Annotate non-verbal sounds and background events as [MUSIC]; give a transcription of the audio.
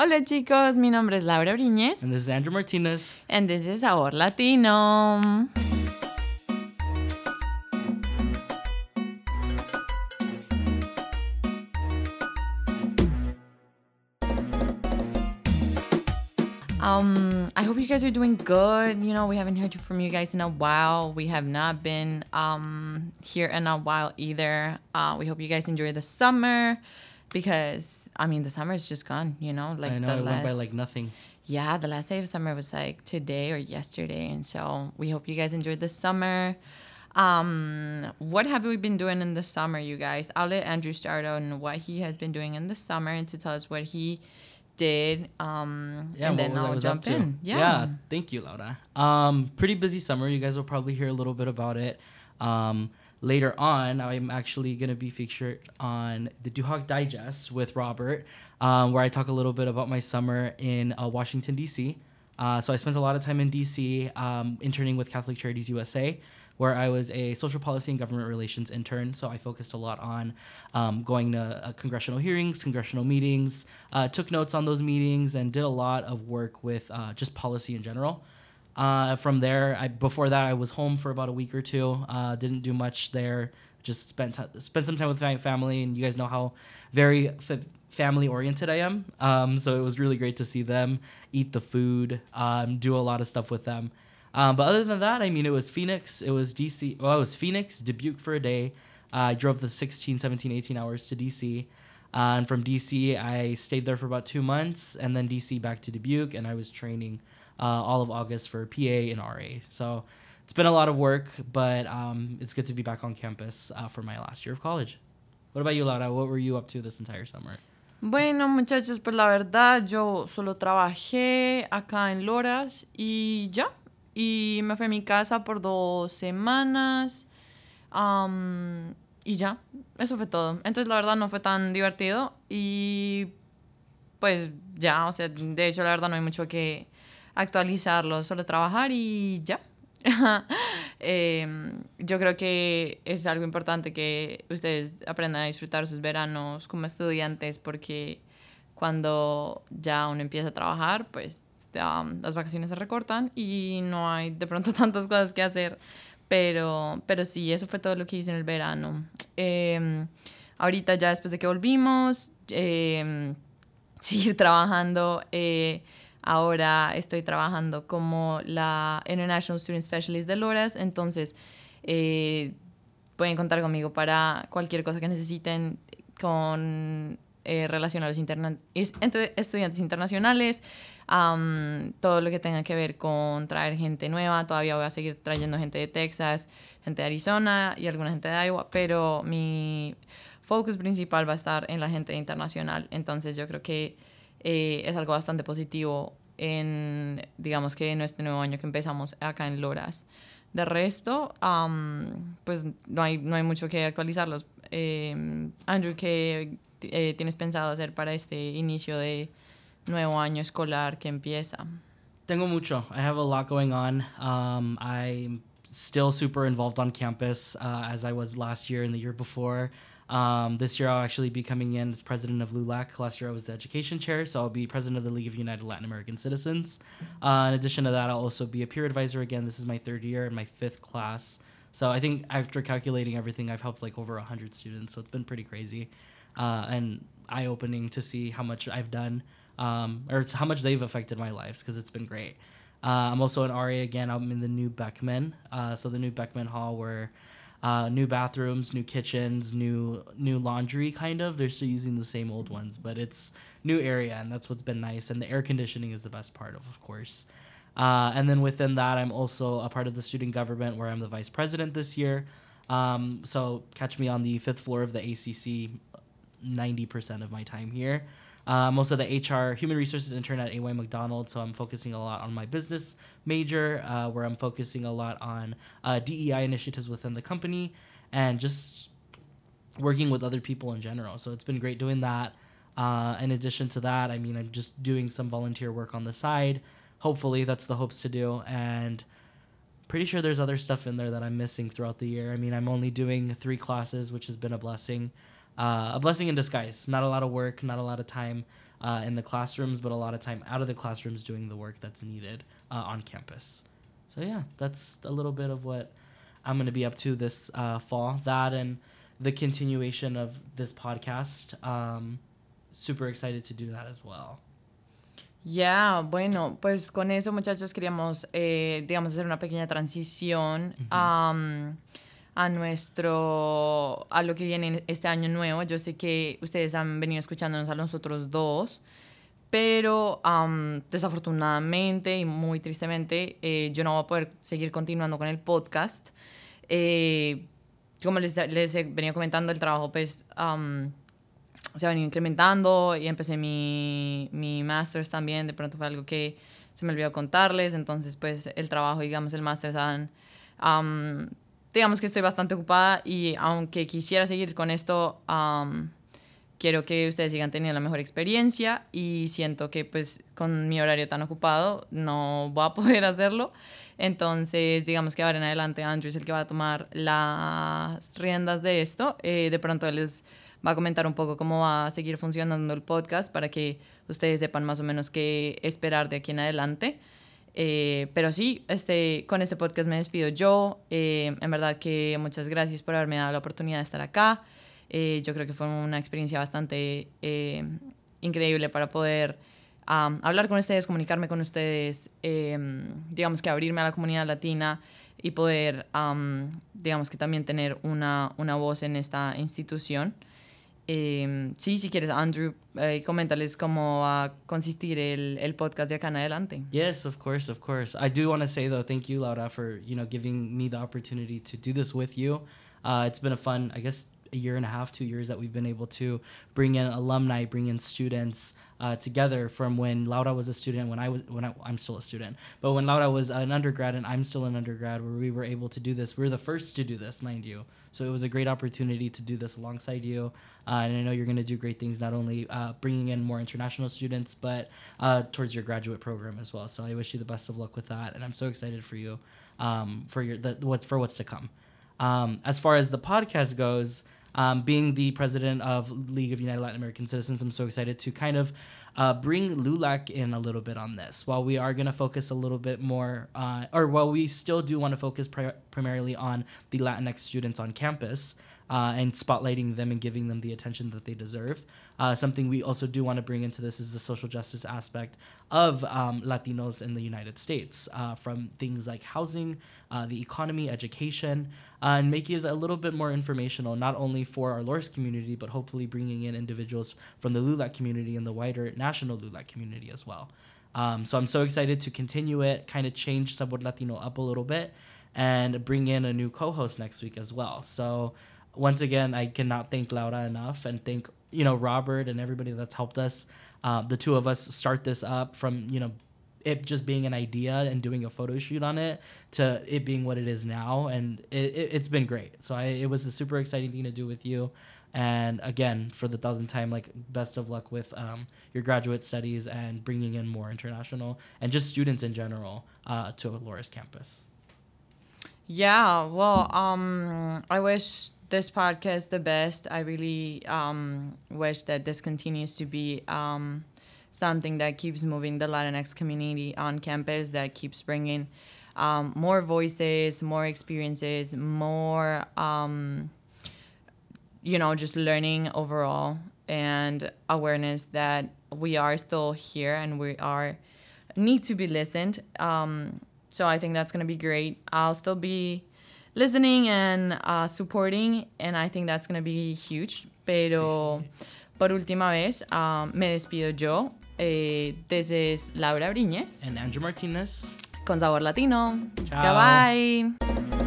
Hola chicos, mi nombre es Laura Briñez. And this is Andrew Martinez. And this is Sabor Latino. Um, I hope you guys are doing good. You know, we haven't heard from you guys in a while. We have not been um here in a while either. Uh, we hope you guys enjoy the summer because I mean the summer is just gone. You know, like I know the it last, went by like nothing. Yeah, the last day of summer was like today or yesterday, and so we hope you guys enjoyed the summer. Um, what have we been doing in the summer, you guys? I'll let Andrew start on what he has been doing in the summer and to tell us what he did. Um, yeah, and then I'll jump in. Yeah. yeah, thank you, Laura. Um, pretty busy summer. You guys will probably hear a little bit about it. Um, later on, I'm actually going to be featured on the Duhawk Digest with Robert, um, where I talk a little bit about my summer in uh, Washington, D.C. Uh, so I spent a lot of time in D.C. Um, interning with Catholic Charities USA where I was a social policy and government relations intern. So I focused a lot on um, going to uh, congressional hearings, congressional meetings, uh, took notes on those meetings, and did a lot of work with uh, just policy in general. Uh, from there, I, before that, I was home for about a week or two. Uh, didn't do much there. Just spent t- spent some time with my family, and you guys know how very f- family oriented I am. Um, so it was really great to see them eat the food, um, do a lot of stuff with them. Um, but other than that, I mean, it was Phoenix, it was DC, well, it was Phoenix, Dubuque for a day. Uh, I drove the 16, 17, 18 hours to DC. Uh, and from DC, I stayed there for about two months, and then DC back to Dubuque, and I was training uh, all of August for PA and RA. So it's been a lot of work, but um, it's good to be back on campus uh, for my last year of college. What about you, Laura? What were you up to this entire summer? Bueno, muchachos, pues la verdad, yo solo trabajé acá en Loras y ya, Y me fui a mi casa por dos semanas. y ya, eso fue todo. Entonces la verdad no fue tan divertido y pues ya, o sea, de hecho la verdad no hay mucho que actualizarlo, solo trabajar y ya. [LAUGHS] Em, yo creo que es algo importante que ustedes aprendan a disfrutar sus veranos como estudiantes porque cuando ya uno empieza a trabajar, pues las vacaciones se recortan y no hay de pronto [LAUGHS] tantas cosas que hacer. Pero, pero sí, eso fue todo lo que hice en el verano. Em, ahorita ya después de que volvimos, eh, [LAUGHS] seguir trabajando. Eh, ahora estoy trabajando como la International Student Specialist de Loras, entonces eh, pueden contar conmigo para cualquier cosa que necesiten con relación a los estudiantes internacionales todo lo que tenga que ver con traer gente nueva. Todavía voy a seguir trayendo gente de Texas, gente de Arizona y alguna gente de Iowa, pero mi focus principal va a estar en la gente internacional. Entonces yo creo que eh, es algo bastante positivo en, digamos que en este nuevo año que empezamos acá en Loras. De resto, pues no hay, no hay mucho que actualizarlos. Eh, Andrew, ¿qué eh, tienes pensado hacer para este inicio de nuevo año escolar que empieza? Tengo mucho. I have a lot going on. Um, I'm still super involved on campus uh, as I was last year and the year before. Um, this year, I'll actually be coming in as president of LULAC. Last year, I was the education chair, so I'll be president of the League of United Latin American Citizens. Uh, in addition to that, I'll also be a peer advisor again. This is my third year and my fifth class. So I think after calculating everything, I've helped like over 100 students. So it's been pretty crazy uh, and eye opening to see how much I've done um, or how much they've affected my lives because it's been great. Uh, I'm also an RA again. I'm in the new Beckman, uh, so the new Beckman Hall where uh, new bathrooms, new kitchens, new new laundry. Kind of, they're still using the same old ones, but it's new area, and that's what's been nice. And the air conditioning is the best part of, of course. Uh, and then within that, I'm also a part of the student government where I'm the vice president this year. Um, so catch me on the fifth floor of the ACC. Ninety percent of my time here. Uh, I'm also the HR human resources intern at AY McDonald, so I'm focusing a lot on my business major, uh, where I'm focusing a lot on uh, DEI initiatives within the company and just working with other people in general. So it's been great doing that. Uh, in addition to that, I mean, I'm just doing some volunteer work on the side. Hopefully, that's the hopes to do. And pretty sure there's other stuff in there that I'm missing throughout the year. I mean, I'm only doing three classes, which has been a blessing uh, a blessing in disguise. Not a lot of work, not a lot of time uh, in the classrooms, but a lot of time out of the classrooms doing the work that's needed uh, on campus. So yeah, that's a little bit of what I'm going to be up to this uh, fall. That and the continuation of this podcast. Um, super excited to do that as well. Ya, bueno, pues con eso muchachos queríamos, eh, digamos, hacer una pequeña transición um, a nuestro, a lo que viene este año nuevo. Yo sé que ustedes han venido escuchándonos a nosotros dos, pero desafortunadamente y muy tristemente eh, yo no voy a poder seguir continuando con el podcast. Eh, como les, les he venido comentando, el trabajo pues... Se ha venido incrementando y empecé mi, mi master's también, de pronto fue algo que se me olvidó contarles, entonces pues el trabajo, digamos, el master's, um, digamos que estoy bastante ocupada y aunque quisiera seguir con esto, um, quiero que ustedes sigan teniendo la mejor experiencia y siento que pues con mi horario tan ocupado no voy a [LAUGHS] poder hacerlo. Entonces, digamos que ahora en adelante Andrew es el que va a tomar las riendas de esto. Eh, de pronto les va a comentar un poco cómo va a seguir funcionando el podcast para que ustedes sepan más o menos qué esperar de aquí en adelante. Eh, pero sí, este, con este podcast me despido yo. Eh, en verdad que muchas gracias por haberme dado la oportunidad de estar acá. Eh, yo creo que fue una experiencia bastante increíble para poder hablar con ustedes, comunicarme con ustedes, digamos que abrirme a la comunidad latina y poder, digamos que también tener una, una voz en esta institución. Eh, sí, si quieres, Andrew, eh, coméntales cómo va a consistir el, el podcast de acá en adelante. Yes, of course, of course. I do want to say though, thank you, Laura, for you know giving me the opportunity to do this with you. Uh, it's been a fun, I guess, a year and a half, two years that we've been able to bring in alumni, bring in students uh, together from when Laura was a student, when I was when I, I'm still a student, but when Laura was an undergrad and I'm still an undergrad, where we were able to do this. We are the first to do this, mind you. So it was a great opportunity to do this alongside you, uh, and I know you're going to do great things, not only uh, bringing in more international students, but uh, towards your graduate program as well. So I wish you the best of luck with that, and I'm so excited for you, um, for your the, what's for what's to come. Um, as far as the podcast goes, um, being the president of League of United Latin American Citizens, I'm so excited to kind of uh, bring LULAC in a little bit on this. While we are going to focus a little bit more, uh, or while we still do want to focus pri- primarily on the Latinx students on campus, uh, and spotlighting them and giving them the attention that they deserve. Uh, something we also do want to bring into this is the social justice aspect of um, Latinos in the United States, uh, from things like housing, uh, the economy, education, and make it a little bit more informational, not only for our Loras community, but hopefully bringing in individuals from the LULAC community and the wider LULAC community as well. Um, so I'm so excited to continue it, kind of change Sabor Latino up a little bit, and bring in a new co-host next week as well. So once again, I cannot thank Laura enough and thank you know Robert and everybody that's helped us. Um, the two of us start this up from you know it just being an idea and doing a photo shoot on it to it being what it is now, and it, it, has been great. So I, it was a super exciting thing to do with you. And again, for the thousandth time, like best of luck with um, your graduate studies and bringing in more international and just students in general uh, to Loras campus. Yeah, well, um, I wish this podcast the best. I really um, wish that this continues to be um, something that keeps moving the Latinx community on campus, that keeps bringing um, more voices, more experiences, more, um, you know, just learning overall and awareness that we are still here and we are need to be listened. Um, so I think that's going to be great. I'll still be listening and uh, supporting, and I think that's going to be huge. Pero por última vez, um, me despido yo. Eh, this is Laura Briñez. And Andrew Martinez. Con Sabor Latino. Bye Bye.